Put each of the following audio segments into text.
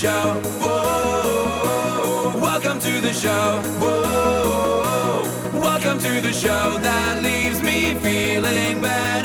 show. Whoa, welcome to the show. Whoa, welcome to the show that leaves me feeling better,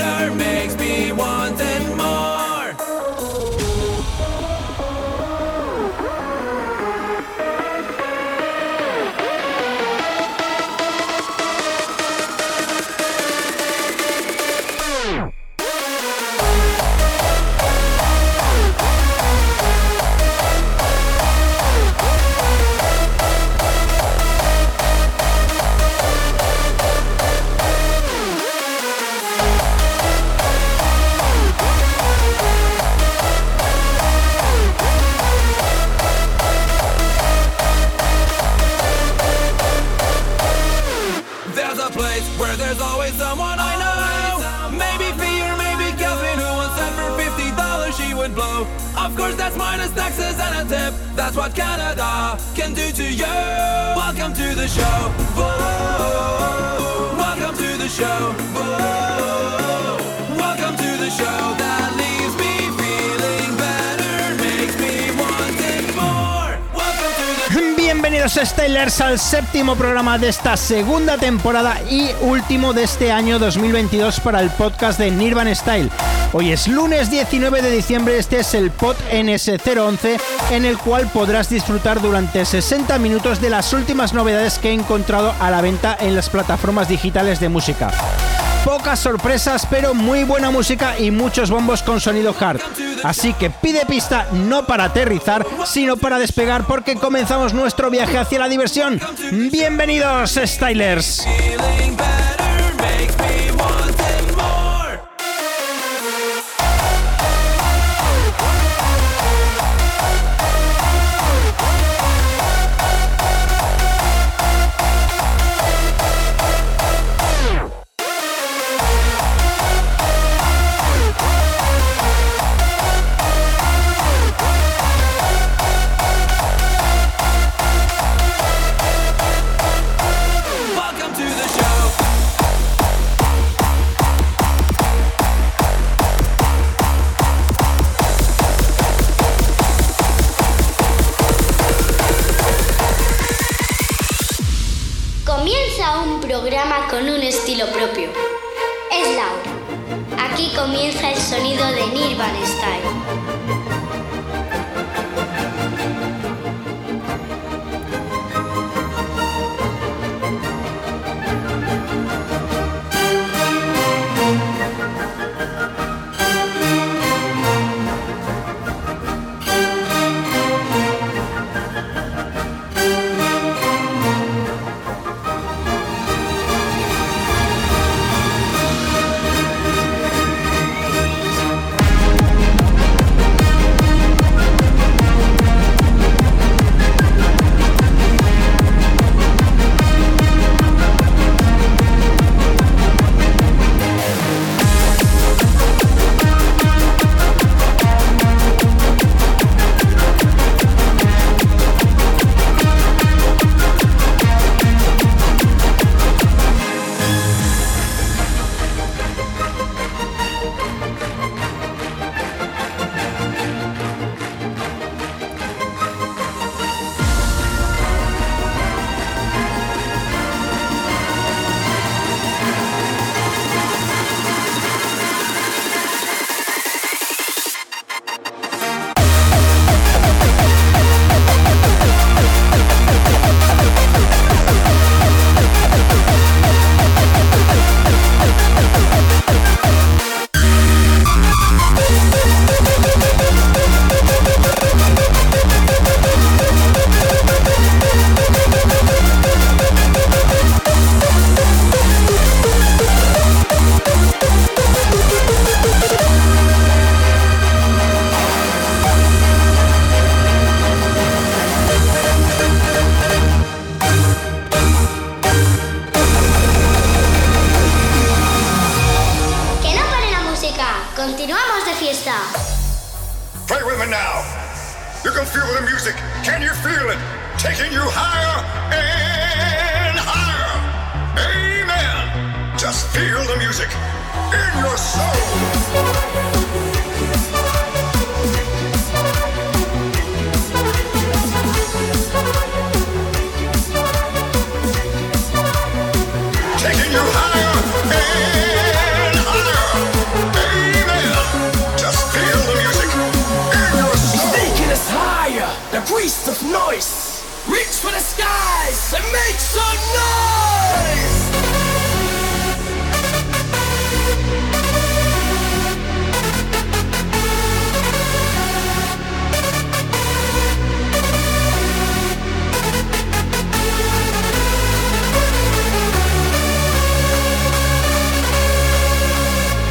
Bienvenidos Stylers al séptimo programa de esta segunda temporada y último de este año 2022 para el podcast de Nirvan Style. Hoy es lunes 19 de diciembre, este es el pod NS011 en el cual podrás disfrutar durante 60 minutos de las últimas novedades que he encontrado a la venta en las plataformas digitales de música. Pocas sorpresas, pero muy buena música y muchos bombos con sonido hard. Así que pide pista no para aterrizar, sino para despegar porque comenzamos nuestro viaje hacia la diversión. Bienvenidos, Stylers.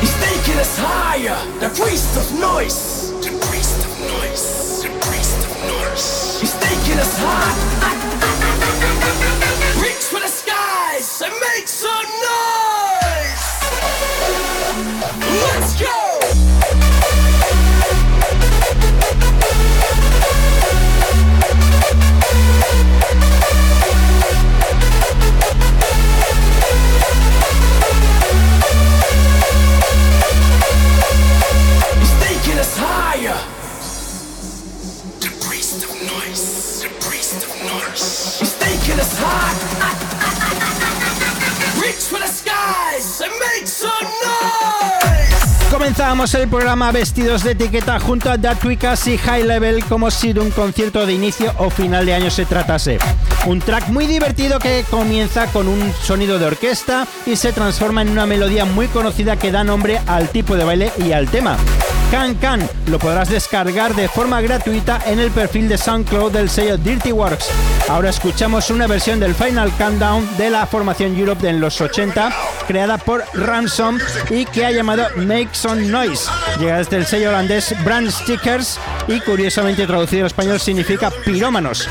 He's taking us higher. the priest of noise. The priest of noise. The priest of noise. He's taking us higher. El programa vestidos de etiqueta junto a Dark Wickers y High Level como si de un concierto de inicio o final de año se tratase. Un track muy divertido que comienza con un sonido de orquesta y se transforma en una melodía muy conocida que da nombre al tipo de baile y al tema. Can Can lo podrás descargar de forma gratuita en el perfil de SoundCloud del sello Dirty Works. Ahora escuchamos una versión del Final Countdown de la formación Europe en los 80, creada por Ransom y que ha llamado Make Some Noise. Llega desde el sello holandés Brand Stickers y curiosamente traducido al español significa pirómanos.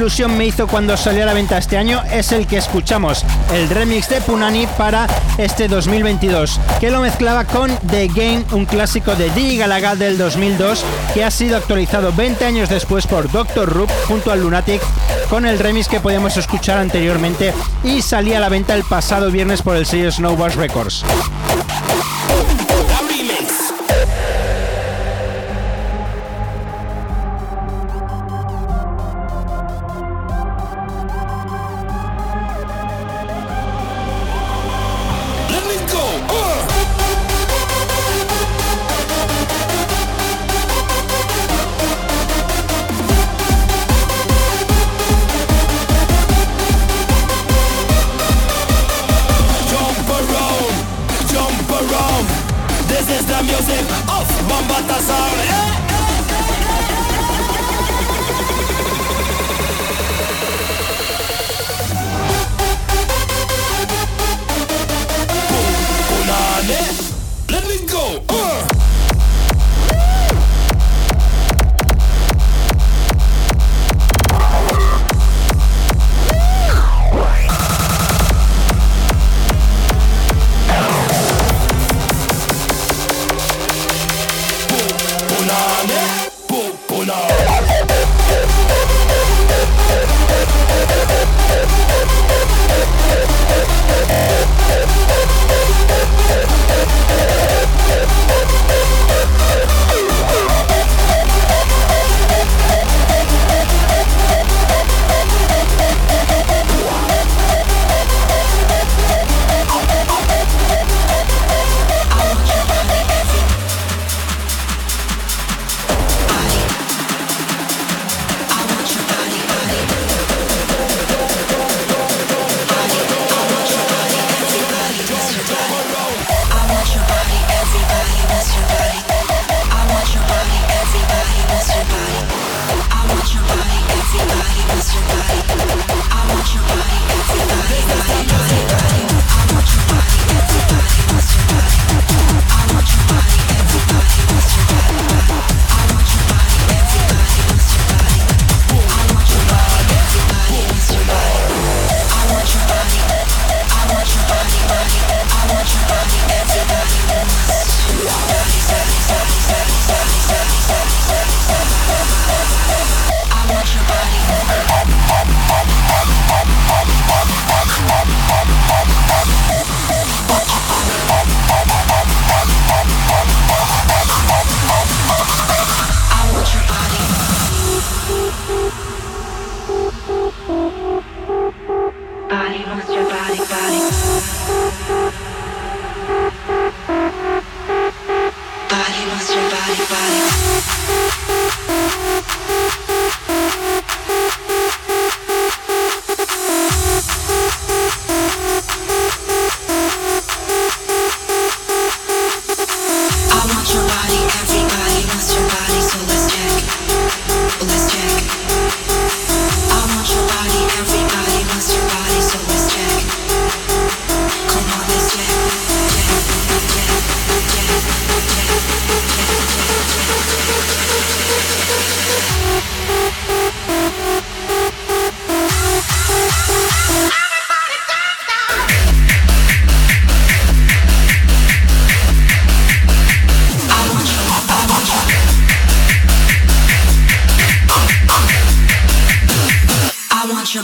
Ilusión me hizo cuando salió a la venta este año es el que escuchamos, el remix de Punani para este 2022, que lo mezclaba con The Game, un clásico de Digi Galaga del 2002, que ha sido actualizado 20 años después por Dr. Rup junto al Lunatic, con el remix que podíamos escuchar anteriormente y salía a la venta el pasado viernes por el sello Snowbash Records.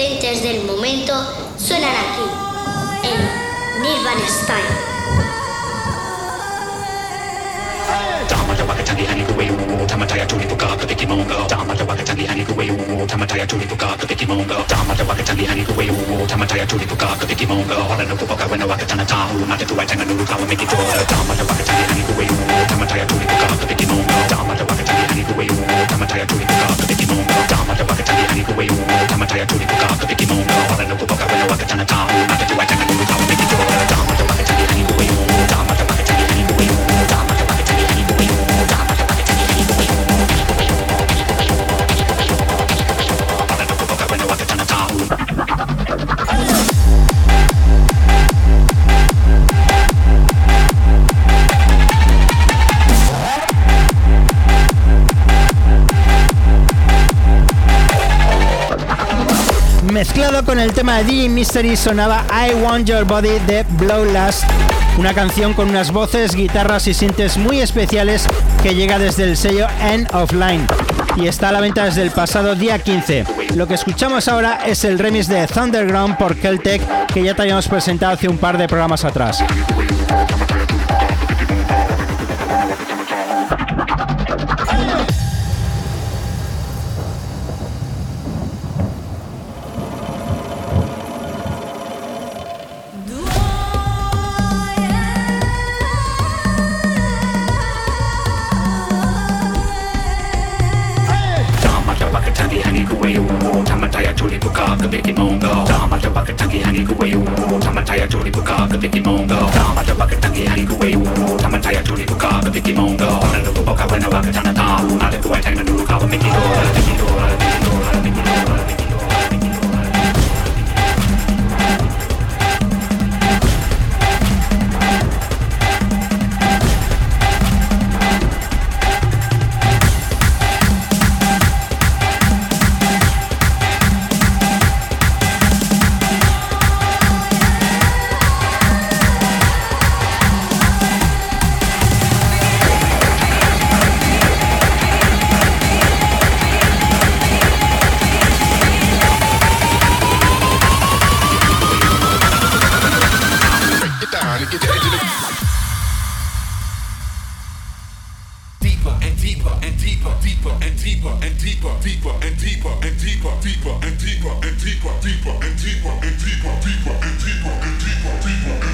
potentes del momento suenan aquí, en Nirvana Style. Con el tema de DJ Mystery sonaba I Want Your Body de Blowlast, una canción con unas voces, guitarras y sintes muy especiales que llega desde el sello End of Line y está a la venta desde el pasado día 15. Lo que escuchamos ahora es el remix de Thunderground por Keltec que ya te habíamos presentado hace un par de programas atrás. deeper, deeper and deeper and deeper, deeper and deeper and deeper, deeper and deeper and deeper, deeper and deeper and deeper, deeper and deeper and deeper, deeper.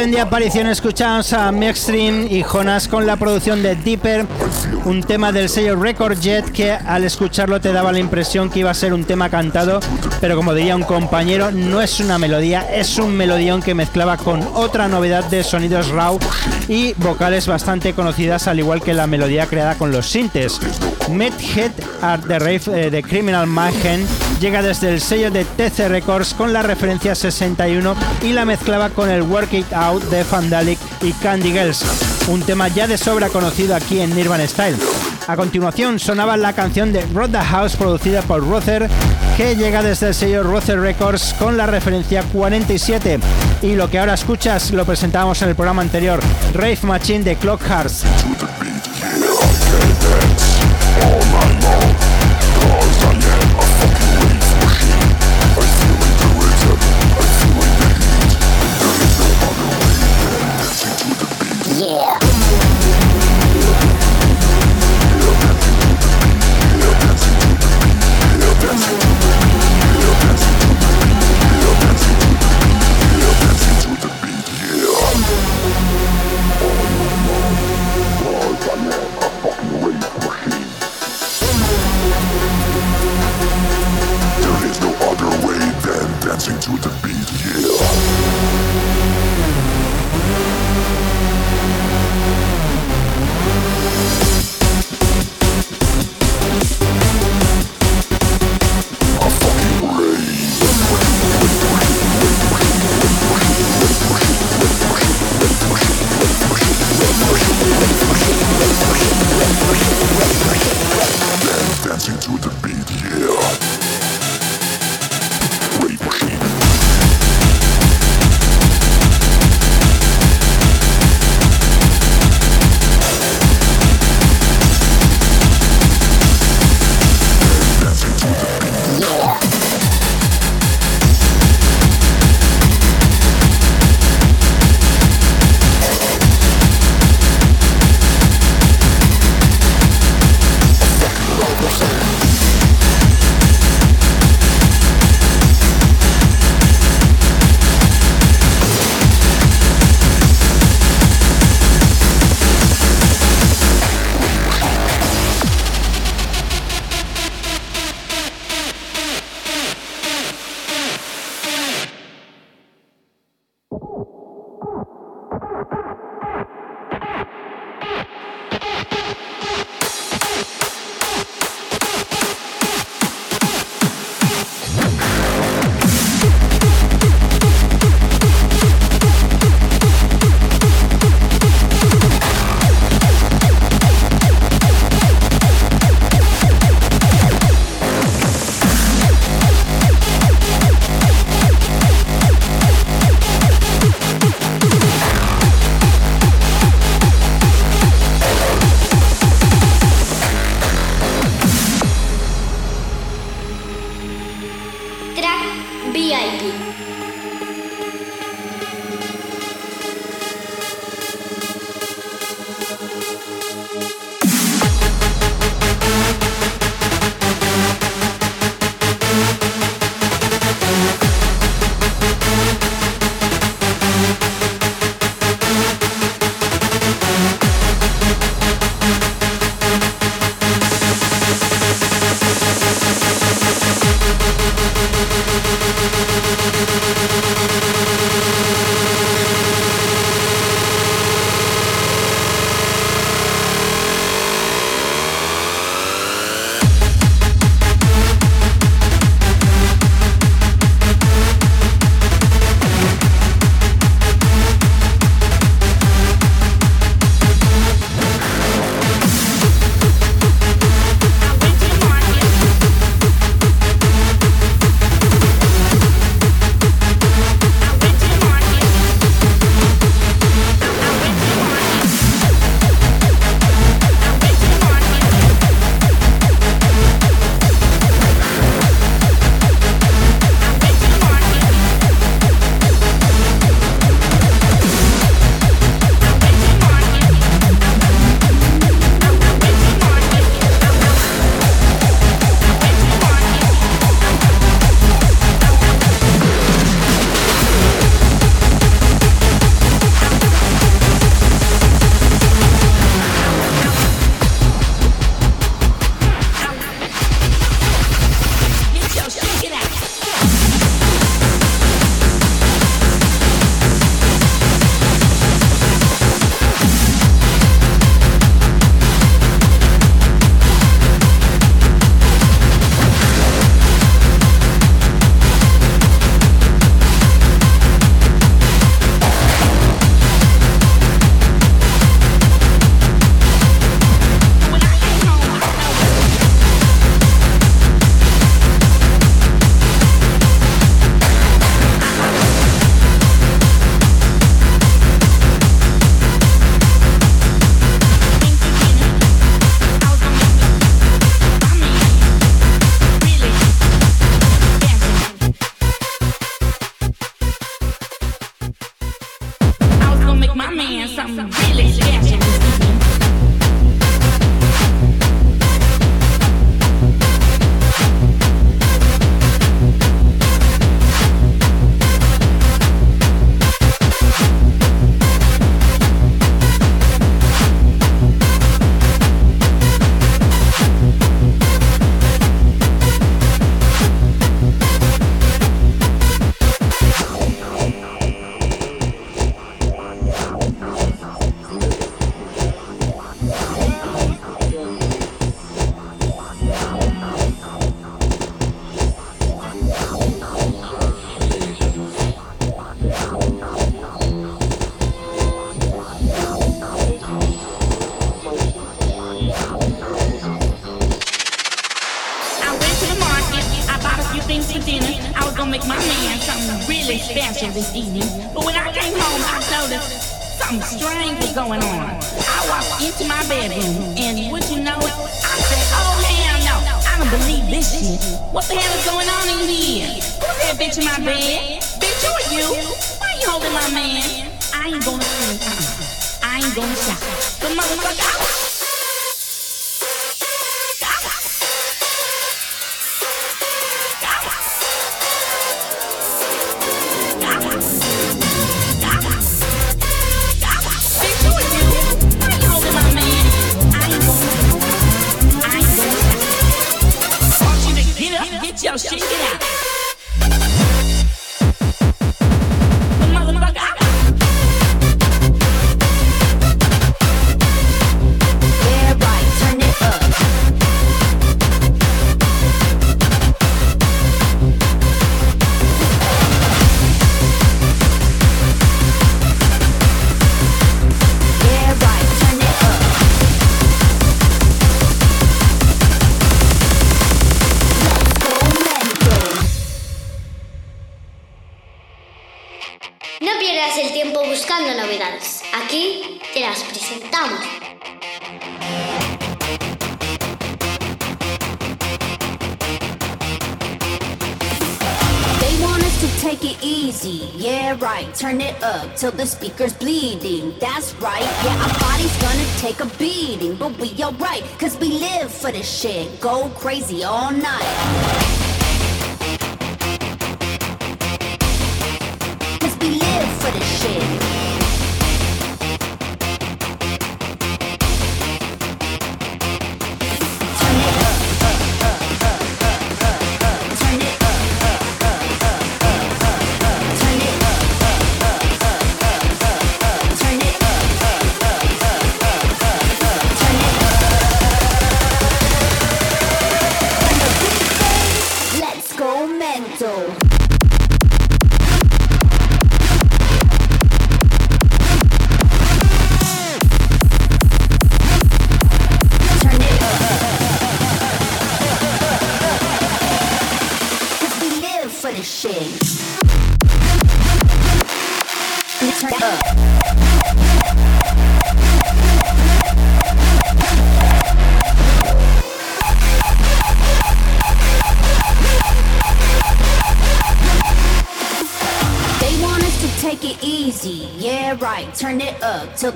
Orden de aparición escuchamos a Maxstream y Jonas con la producción de Deeper, un tema del sello Record Jet que al escucharlo te daba la impresión que iba a ser un tema cantado, pero como diría un compañero, no es una melodía, es un melodión que mezclaba con otra novedad de sonidos raw y vocales bastante conocidas, al igual que la melodía creada con los sintes. Medhead Art the Rave eh, de Criminal Mayhem llega desde el sello de TC Records con la referencia 61 y la mezclaba con el Work It Out de Vandalic y Candy Girls, un tema ya de sobra conocido aquí en Nirvana Style. A continuación sonaba la canción de Rod the House producida por Rother, que llega desde el sello Rother Records con la referencia 47. Y lo que ahora escuchas lo presentábamos en el programa anterior, Rave Machine de Clock Hearts. right, turn it up till the speaker's bleeding. That's right, yeah, our body's gonna take a beating, but we alright, cause we live for this shit. Go crazy all night. Cause we live for this shit.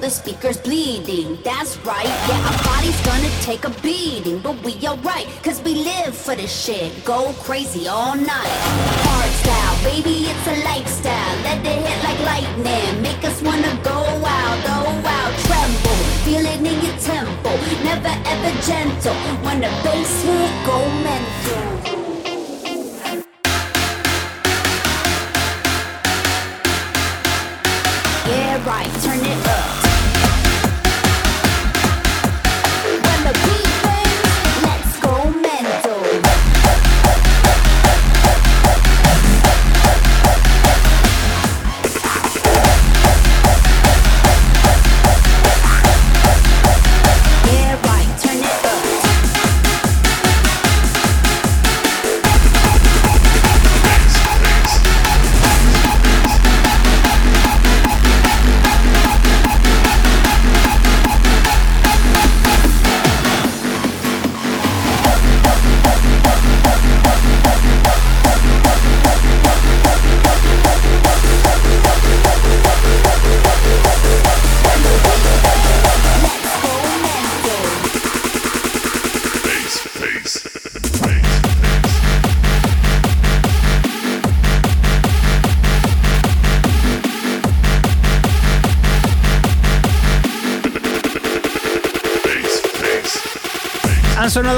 the speaker's bleeding. That's right, yeah, our body's gonna take a beating. But we alright, cause we live for this shit. Go crazy all night. Hard style, baby, it's a lifestyle. Let it hit like lightning. Make us wanna go out, go out, tremble. Feel it in your temple. Never ever gentle. When the bass hit, go mental.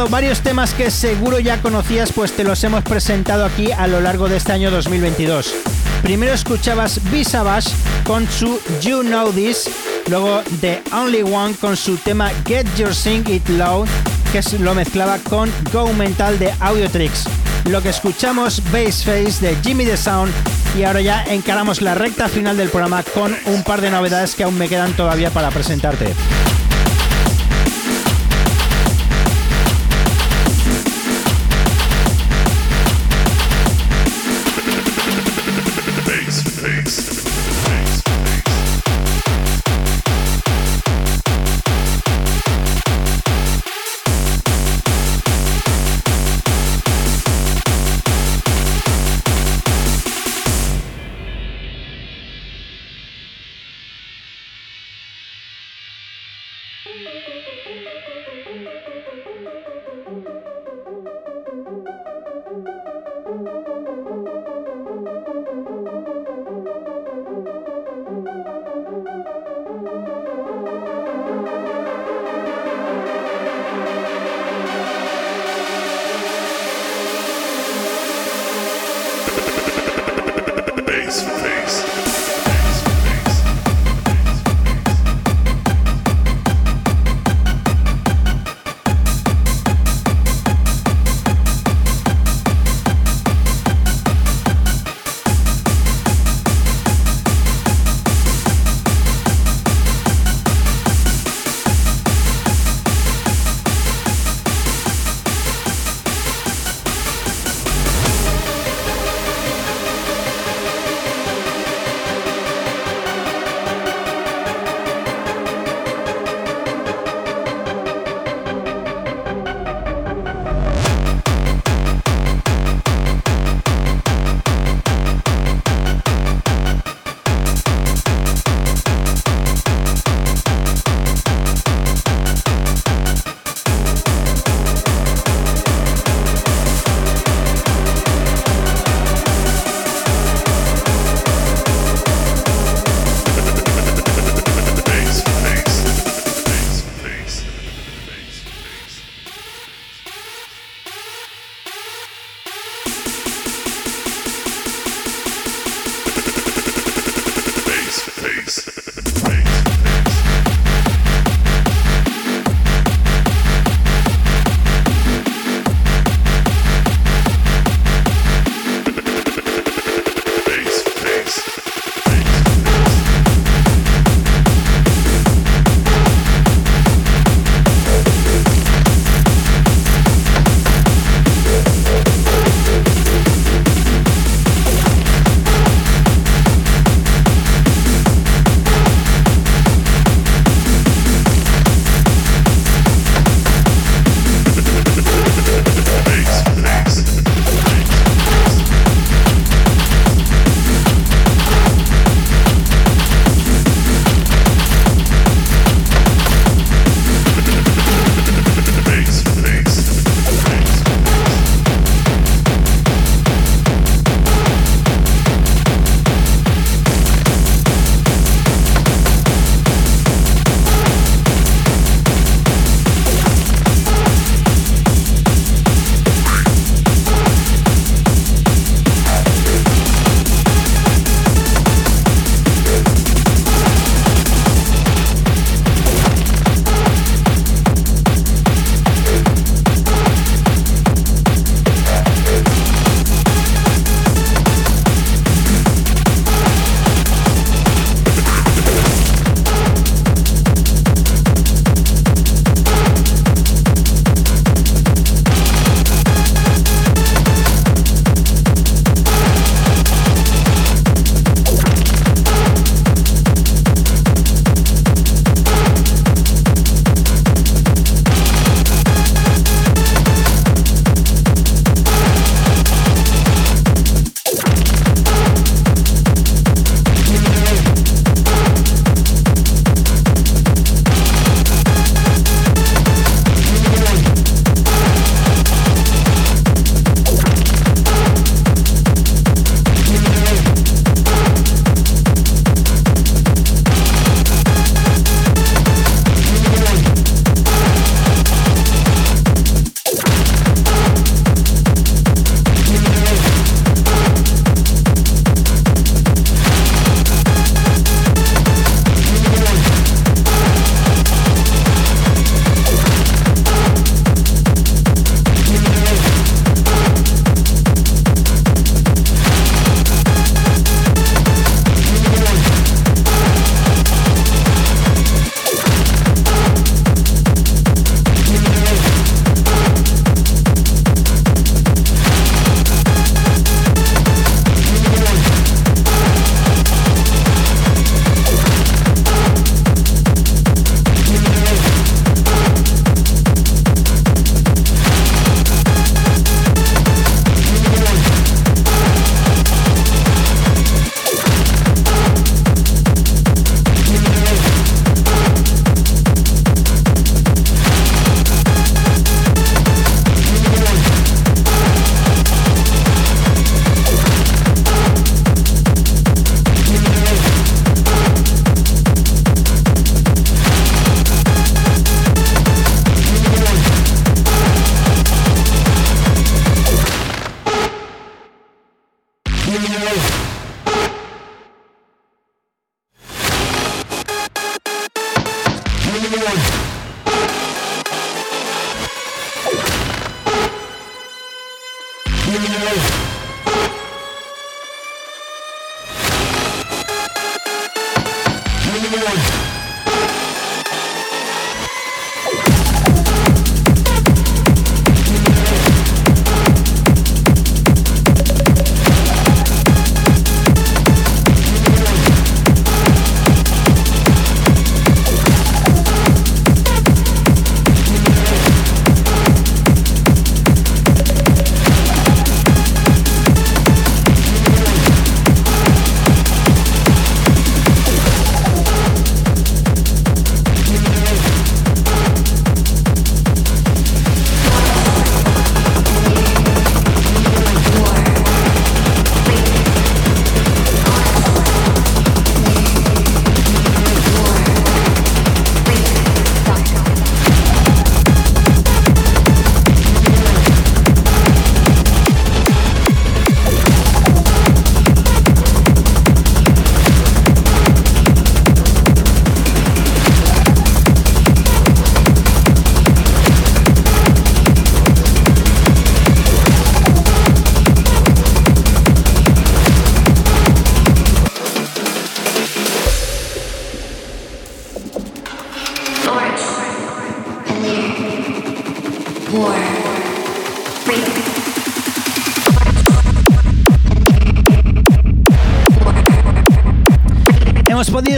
Varios temas que seguro ya conocías, pues te los hemos presentado aquí a lo largo de este año 2022. Primero escuchabas Visabash con su You Know This, luego The Only One con su tema Get Your Sing It Loud, que lo mezclaba con Go Mental de Audiotrix. Lo que escuchamos Bass Face de Jimmy the Sound y ahora ya encaramos la recta final del programa con un par de novedades que aún me quedan todavía para presentarte.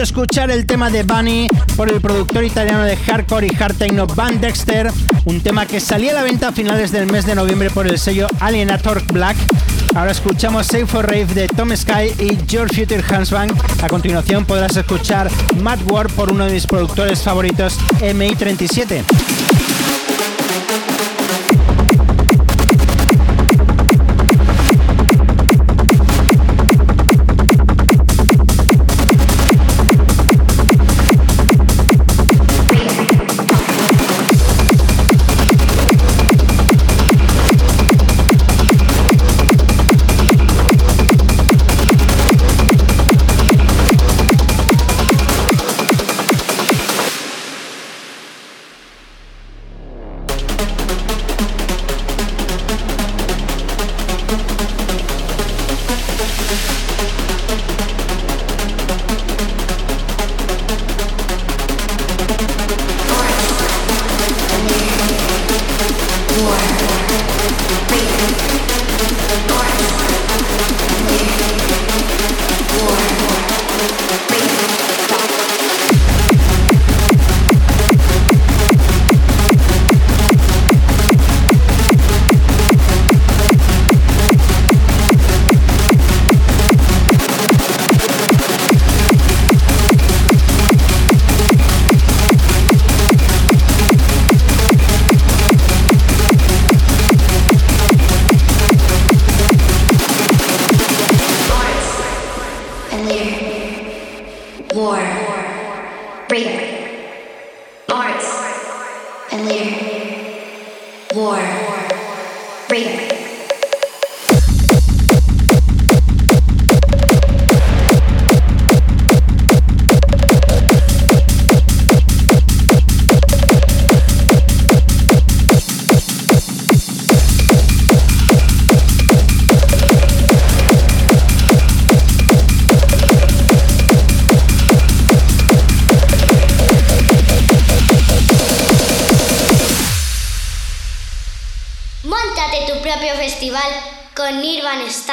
Escuchar el tema de Bunny por el productor italiano de hardcore y hard techno Van Dexter, un tema que salía a la venta a finales del mes de noviembre por el sello Alienator Black. Ahora escuchamos Save for Rave de Tom Sky y Your Future Hansbang. A continuación podrás escuchar Mad War por uno de mis productores favoritos, MI37. War. Raider.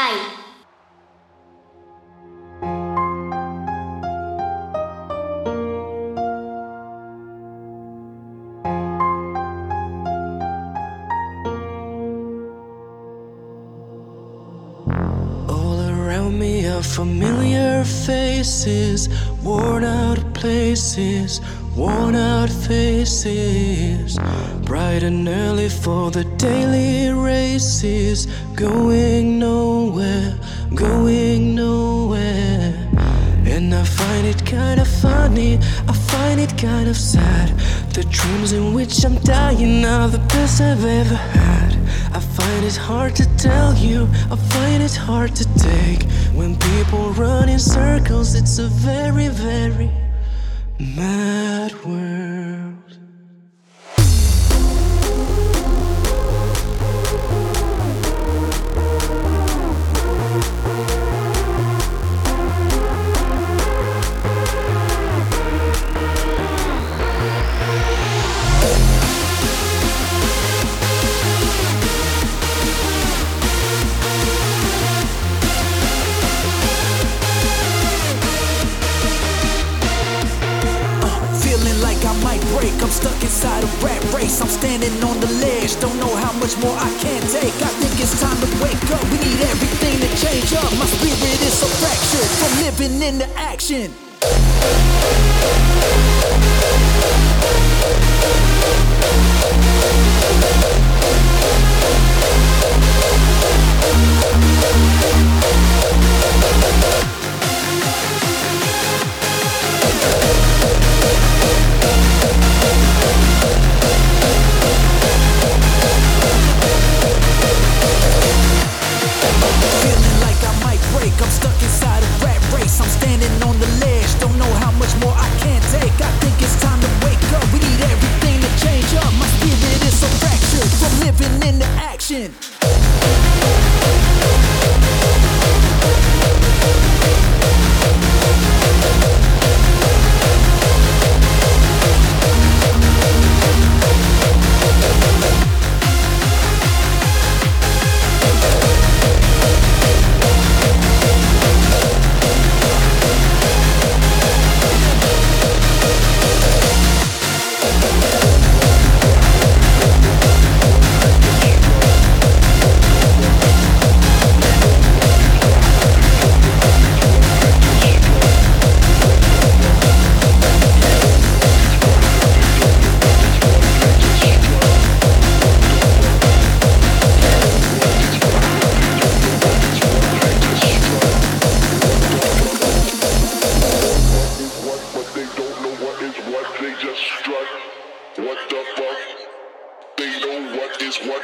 Bye. familiar faces, worn out places, going nowhere, going nowhere. And I find it kind of funny, I find it kind of sad. The dreams in which I'm dying are the best I've ever had. I find it hard to tell you, I find it hard to take. When people run in circles, it's a very, very mad world. Stuck inside a rat race. I'm standing on the ledge. Don't know how much more I can take. I think it's time to wake up. We need everything to change up. My spirit is so fractured from living in the action. Know more I can't take. I think it's time to wake up. We need everything to change up. My spirit is so fractured from living into action.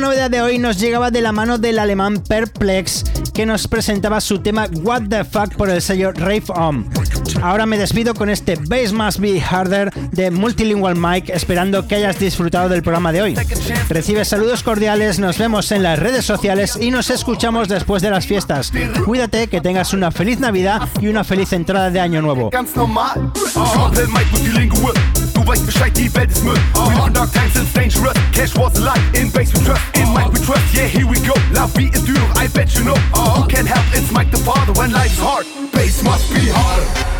Novedad de hoy nos llegaba de la mano del alemán Perplex, que nos presentaba su tema What the Fuck por el sello Rave On. Ahora me despido con este Bass Must Be Harder de Multilingual Mike, esperando que hayas disfrutado del programa de hoy. Recibe saludos cordiales, nos vemos en las redes sociales y nos escuchamos después de las fiestas. Cuídate, que tengas una feliz Navidad y una feliz entrada de Año Nuevo. Who can help? It's Mike the Father when life's hard. Bass must be harder.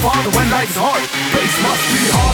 father when life's hard. bass must be hard.